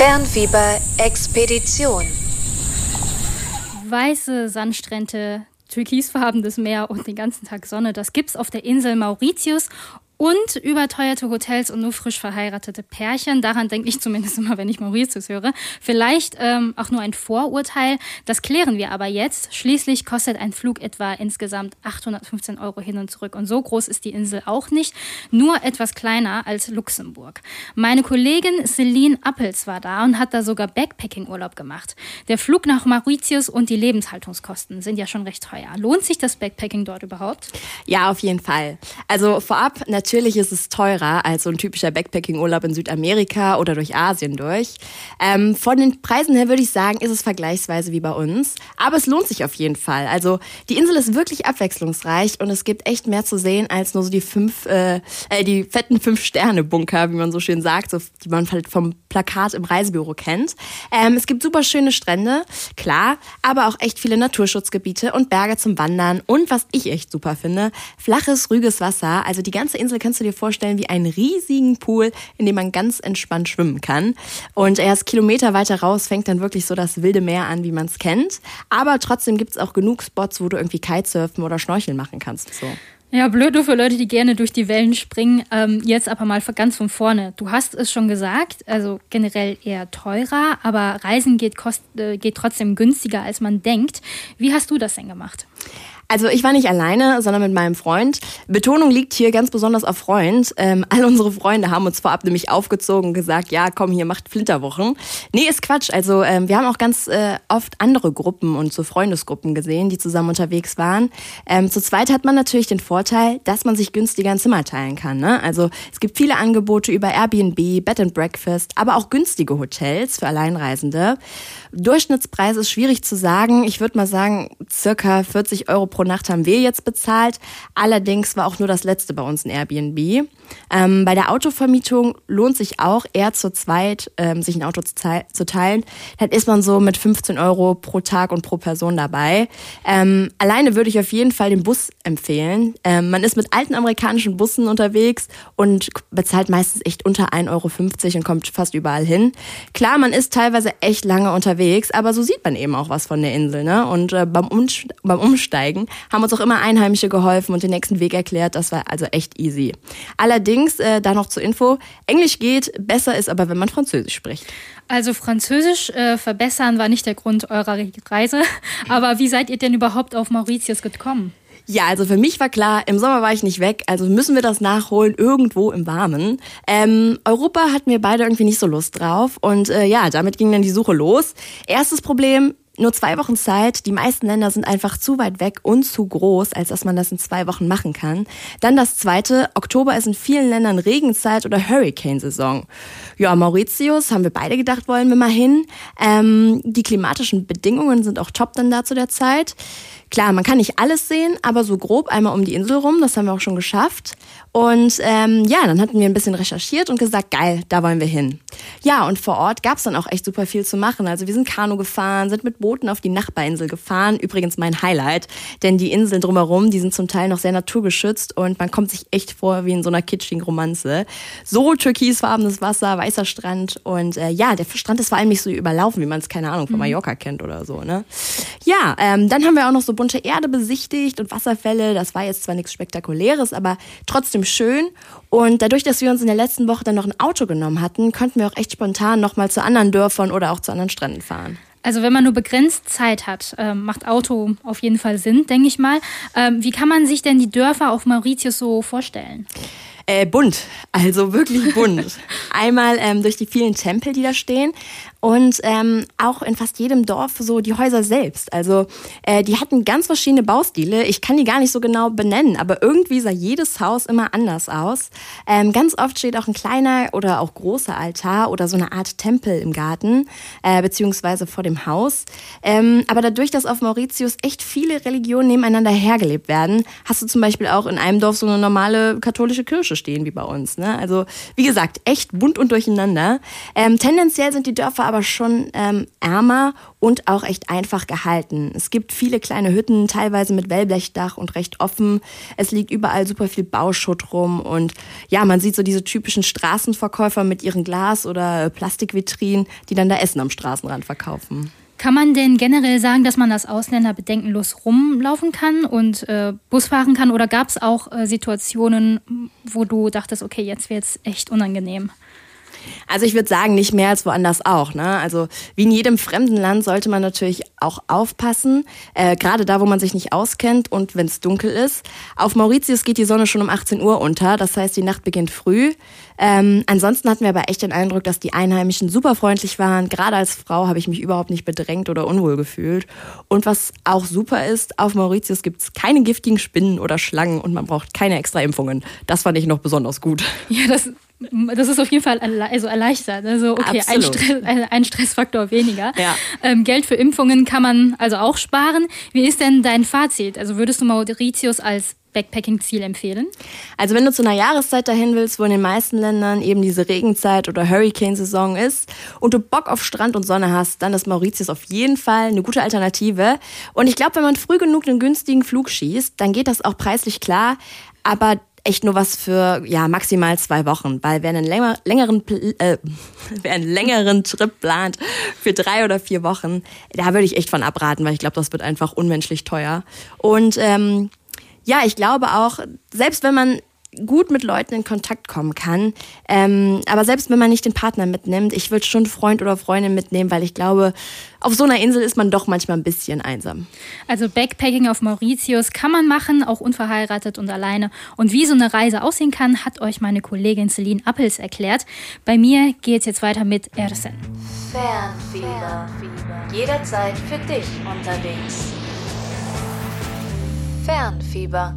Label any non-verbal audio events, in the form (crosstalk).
Fernfieber-Expedition. Weiße Sandstrände, türkisfarbenes Meer und den ganzen Tag Sonne, das gibt's auf der Insel Mauritius und überteuerte Hotels und nur frisch verheiratete Pärchen. Daran denke ich zumindest immer, wenn ich Mauritius höre. Vielleicht ähm, auch nur ein Vorurteil. Das klären wir aber jetzt. Schließlich kostet ein Flug etwa insgesamt 815 Euro hin und zurück. Und so groß ist die Insel auch nicht. Nur etwas kleiner als Luxemburg. Meine Kollegin Celine Appels war da und hat da sogar Backpacking-Urlaub gemacht. Der Flug nach Mauritius und die Lebenshaltungskosten sind ja schon recht teuer. Lohnt sich das Backpacking dort überhaupt? Ja, auf jeden Fall. Also vorab natürlich Natürlich ist es teurer als so ein typischer Backpacking-Urlaub in Südamerika oder durch Asien durch. Ähm, von den Preisen her würde ich sagen, ist es vergleichsweise wie bei uns. Aber es lohnt sich auf jeden Fall. Also die Insel ist wirklich abwechslungsreich und es gibt echt mehr zu sehen als nur so die fünf, äh, äh die fetten Fünf-Sterne-Bunker, wie man so schön sagt, so, die man halt vom Plakat im Reisebüro kennt. Ähm, es gibt super schöne Strände, klar, aber auch echt viele Naturschutzgebiete und Berge zum Wandern und was ich echt super finde, flaches, rüges Wasser. Also die ganze Insel kannst du dir vorstellen wie einen riesigen Pool, in dem man ganz entspannt schwimmen kann. Und erst Kilometer weiter raus fängt dann wirklich so das wilde Meer an, wie man es kennt. Aber trotzdem gibt es auch genug Spots, wo du irgendwie Kitesurfen oder Schnorcheln machen kannst. So. Ja, blöd nur für Leute, die gerne durch die Wellen springen. Ähm, jetzt aber mal ganz von vorne. Du hast es schon gesagt, also generell eher teurer, aber Reisen geht, kost, äh, geht trotzdem günstiger, als man denkt. Wie hast du das denn gemacht? Also ich war nicht alleine, sondern mit meinem Freund. Betonung liegt hier ganz besonders auf Freund. Ähm, all unsere Freunde haben uns vorab nämlich aufgezogen und gesagt, ja, komm hier, macht Flinterwochen. Nee, ist Quatsch. Also ähm, wir haben auch ganz äh, oft andere Gruppen und so Freundesgruppen gesehen, die zusammen unterwegs waren. Ähm, zu zweit hat man natürlich den Vorteil, dass man sich günstiger ein Zimmer teilen kann. Ne? Also es gibt viele Angebote über Airbnb, Bed and Breakfast, aber auch günstige Hotels für Alleinreisende. Durchschnittspreis ist schwierig zu sagen. Ich würde mal sagen, circa 40 Euro pro Nacht haben wir jetzt bezahlt. Allerdings war auch nur das letzte bei uns ein Airbnb. Ähm, bei der Autovermietung lohnt sich auch eher zu zweit, ähm, sich ein Auto zu, zu, teilen. Dann ist man so mit 15 Euro pro Tag und pro Person dabei. Ähm, alleine würde ich auf jeden Fall den Bus empfehlen. Ähm, man ist mit alten amerikanischen Bussen unterwegs und bezahlt meistens echt unter 1,50 Euro und kommt fast überall hin. Klar, man ist teilweise echt lange unterwegs, aber so sieht man eben auch was von der Insel. Ne? Und äh, beim, beim Umsteigen haben uns auch immer Einheimische geholfen und den nächsten Weg erklärt. Das war also echt easy. Allerdings, äh, da noch zur Info, Englisch geht, besser ist aber, wenn man Französisch spricht. Also Französisch äh, verbessern war nicht der Grund eurer Reise. (laughs) Aber wie seid ihr denn überhaupt auf Mauritius gekommen? Ja, also für mich war klar, im Sommer war ich nicht weg, also müssen wir das nachholen irgendwo im Warmen. Ähm, Europa hatten wir beide irgendwie nicht so Lust drauf und äh, ja, damit ging dann die Suche los. Erstes Problem, nur zwei Wochen Zeit. Die meisten Länder sind einfach zu weit weg und zu groß, als dass man das in zwei Wochen machen kann. Dann das zweite. Oktober ist in vielen Ländern Regenzeit oder Hurricane-Saison. Ja, Mauritius haben wir beide gedacht, wollen wir mal hin. Ähm, die klimatischen Bedingungen sind auch top dann da zu der Zeit. Klar, man kann nicht alles sehen, aber so grob einmal um die Insel rum, das haben wir auch schon geschafft. Und ähm, ja, dann hatten wir ein bisschen recherchiert und gesagt, geil, da wollen wir hin. Ja, und vor Ort gab's dann auch echt super viel zu machen. Also wir sind Kanu gefahren, sind mit Booten auf die Nachbarinsel gefahren. Übrigens mein Highlight, denn die Inseln drumherum, die sind zum Teil noch sehr naturgeschützt und man kommt sich echt vor wie in so einer kitschigen Romanze. So türkisfarbenes Wasser, weißer Strand und äh, ja, der Strand ist vor allem nicht so überlaufen, wie man es, keine Ahnung, von mhm. Mallorca kennt oder so. Ne? Ja, ähm, dann haben wir auch noch so bunte Erde besichtigt und Wasserfälle. Das war jetzt zwar nichts Spektakuläres, aber trotzdem schön. Und dadurch, dass wir uns in der letzten Woche dann noch ein Auto genommen hatten, konnten wir auch echt spontan nochmal zu anderen Dörfern oder auch zu anderen Stränden fahren. Also wenn man nur begrenzt Zeit hat, äh, macht Auto auf jeden Fall Sinn, denke ich mal. Ähm, wie kann man sich denn die Dörfer auf Mauritius so vorstellen? Äh, bunt, also wirklich bunt. (laughs) Einmal ähm, durch die vielen Tempel, die da stehen und ähm, auch in fast jedem Dorf so die Häuser selbst. Also äh, die hatten ganz verschiedene Baustile. Ich kann die gar nicht so genau benennen, aber irgendwie sah jedes Haus immer anders aus. Ähm, ganz oft steht auch ein kleiner oder auch großer Altar oder so eine Art Tempel im Garten äh, beziehungsweise vor dem Haus. Ähm, aber dadurch, dass auf Mauritius echt viele Religionen nebeneinander hergelebt werden, hast du zum Beispiel auch in einem Dorf so eine normale katholische Kirche stehen wie bei uns. Ne? Also wie gesagt, echt bunt und durcheinander. Ähm, tendenziell sind die Dörfer aber schon ähm, ärmer und auch echt einfach gehalten. Es gibt viele kleine Hütten, teilweise mit Wellblechdach und recht offen. Es liegt überall super viel Bauschutt rum und ja, man sieht so diese typischen Straßenverkäufer mit ihren Glas- oder Plastikvitrinen, die dann da Essen am Straßenrand verkaufen. Kann man denn generell sagen, dass man als Ausländer bedenkenlos rumlaufen kann und äh, Bus fahren kann? Oder gab es auch äh, Situationen, wo du dachtest, okay, jetzt wird es echt unangenehm? Also ich würde sagen, nicht mehr als woanders auch. Ne? Also wie in jedem fremden Land sollte man natürlich auch aufpassen, äh, gerade da, wo man sich nicht auskennt und wenn es dunkel ist. Auf Mauritius geht die Sonne schon um 18 Uhr unter, das heißt, die Nacht beginnt früh. Ähm, ansonsten hatten wir aber echt den Eindruck, dass die Einheimischen super freundlich waren. Gerade als Frau habe ich mich überhaupt nicht bedrängt oder unwohl gefühlt. Und was auch super ist, auf Mauritius gibt es keine giftigen Spinnen oder Schlangen und man braucht keine extra Impfungen. Das fand ich noch besonders gut. Ja, das das ist auf jeden Fall also erleichtert. Also okay, ein, Stress, ein, Stressfaktor weniger. Ja. Ähm, Geld für Impfungen kann man also auch sparen. Wie ist denn dein Fazit? Also würdest du Mauritius als Backpacking-Ziel empfehlen? Also wenn du zu einer Jahreszeit dahin willst, wo in den meisten Ländern eben diese Regenzeit oder Hurricane-Saison ist und du Bock auf Strand und Sonne hast, dann ist Mauritius auf jeden Fall eine gute Alternative. Und ich glaube, wenn man früh genug einen günstigen Flug schießt, dann geht das auch preislich klar. Aber echt nur was für ja maximal zwei Wochen, weil wer einen länger, längeren äh, (laughs) wer einen längeren Trip plant für drei oder vier Wochen, da würde ich echt von abraten, weil ich glaube, das wird einfach unmenschlich teuer. Und ähm, ja, ich glaube auch, selbst wenn man gut mit Leuten in Kontakt kommen kann. Ähm, aber selbst wenn man nicht den Partner mitnimmt, ich würde schon Freund oder Freundin mitnehmen, weil ich glaube, auf so einer Insel ist man doch manchmal ein bisschen einsam. Also Backpacking auf Mauritius kann man machen, auch unverheiratet und alleine. Und wie so eine Reise aussehen kann, hat euch meine Kollegin Celine Appels erklärt. Bei mir geht es jetzt weiter mit Ersen. Fernfieber. Jederzeit für dich unterwegs. Fernfieber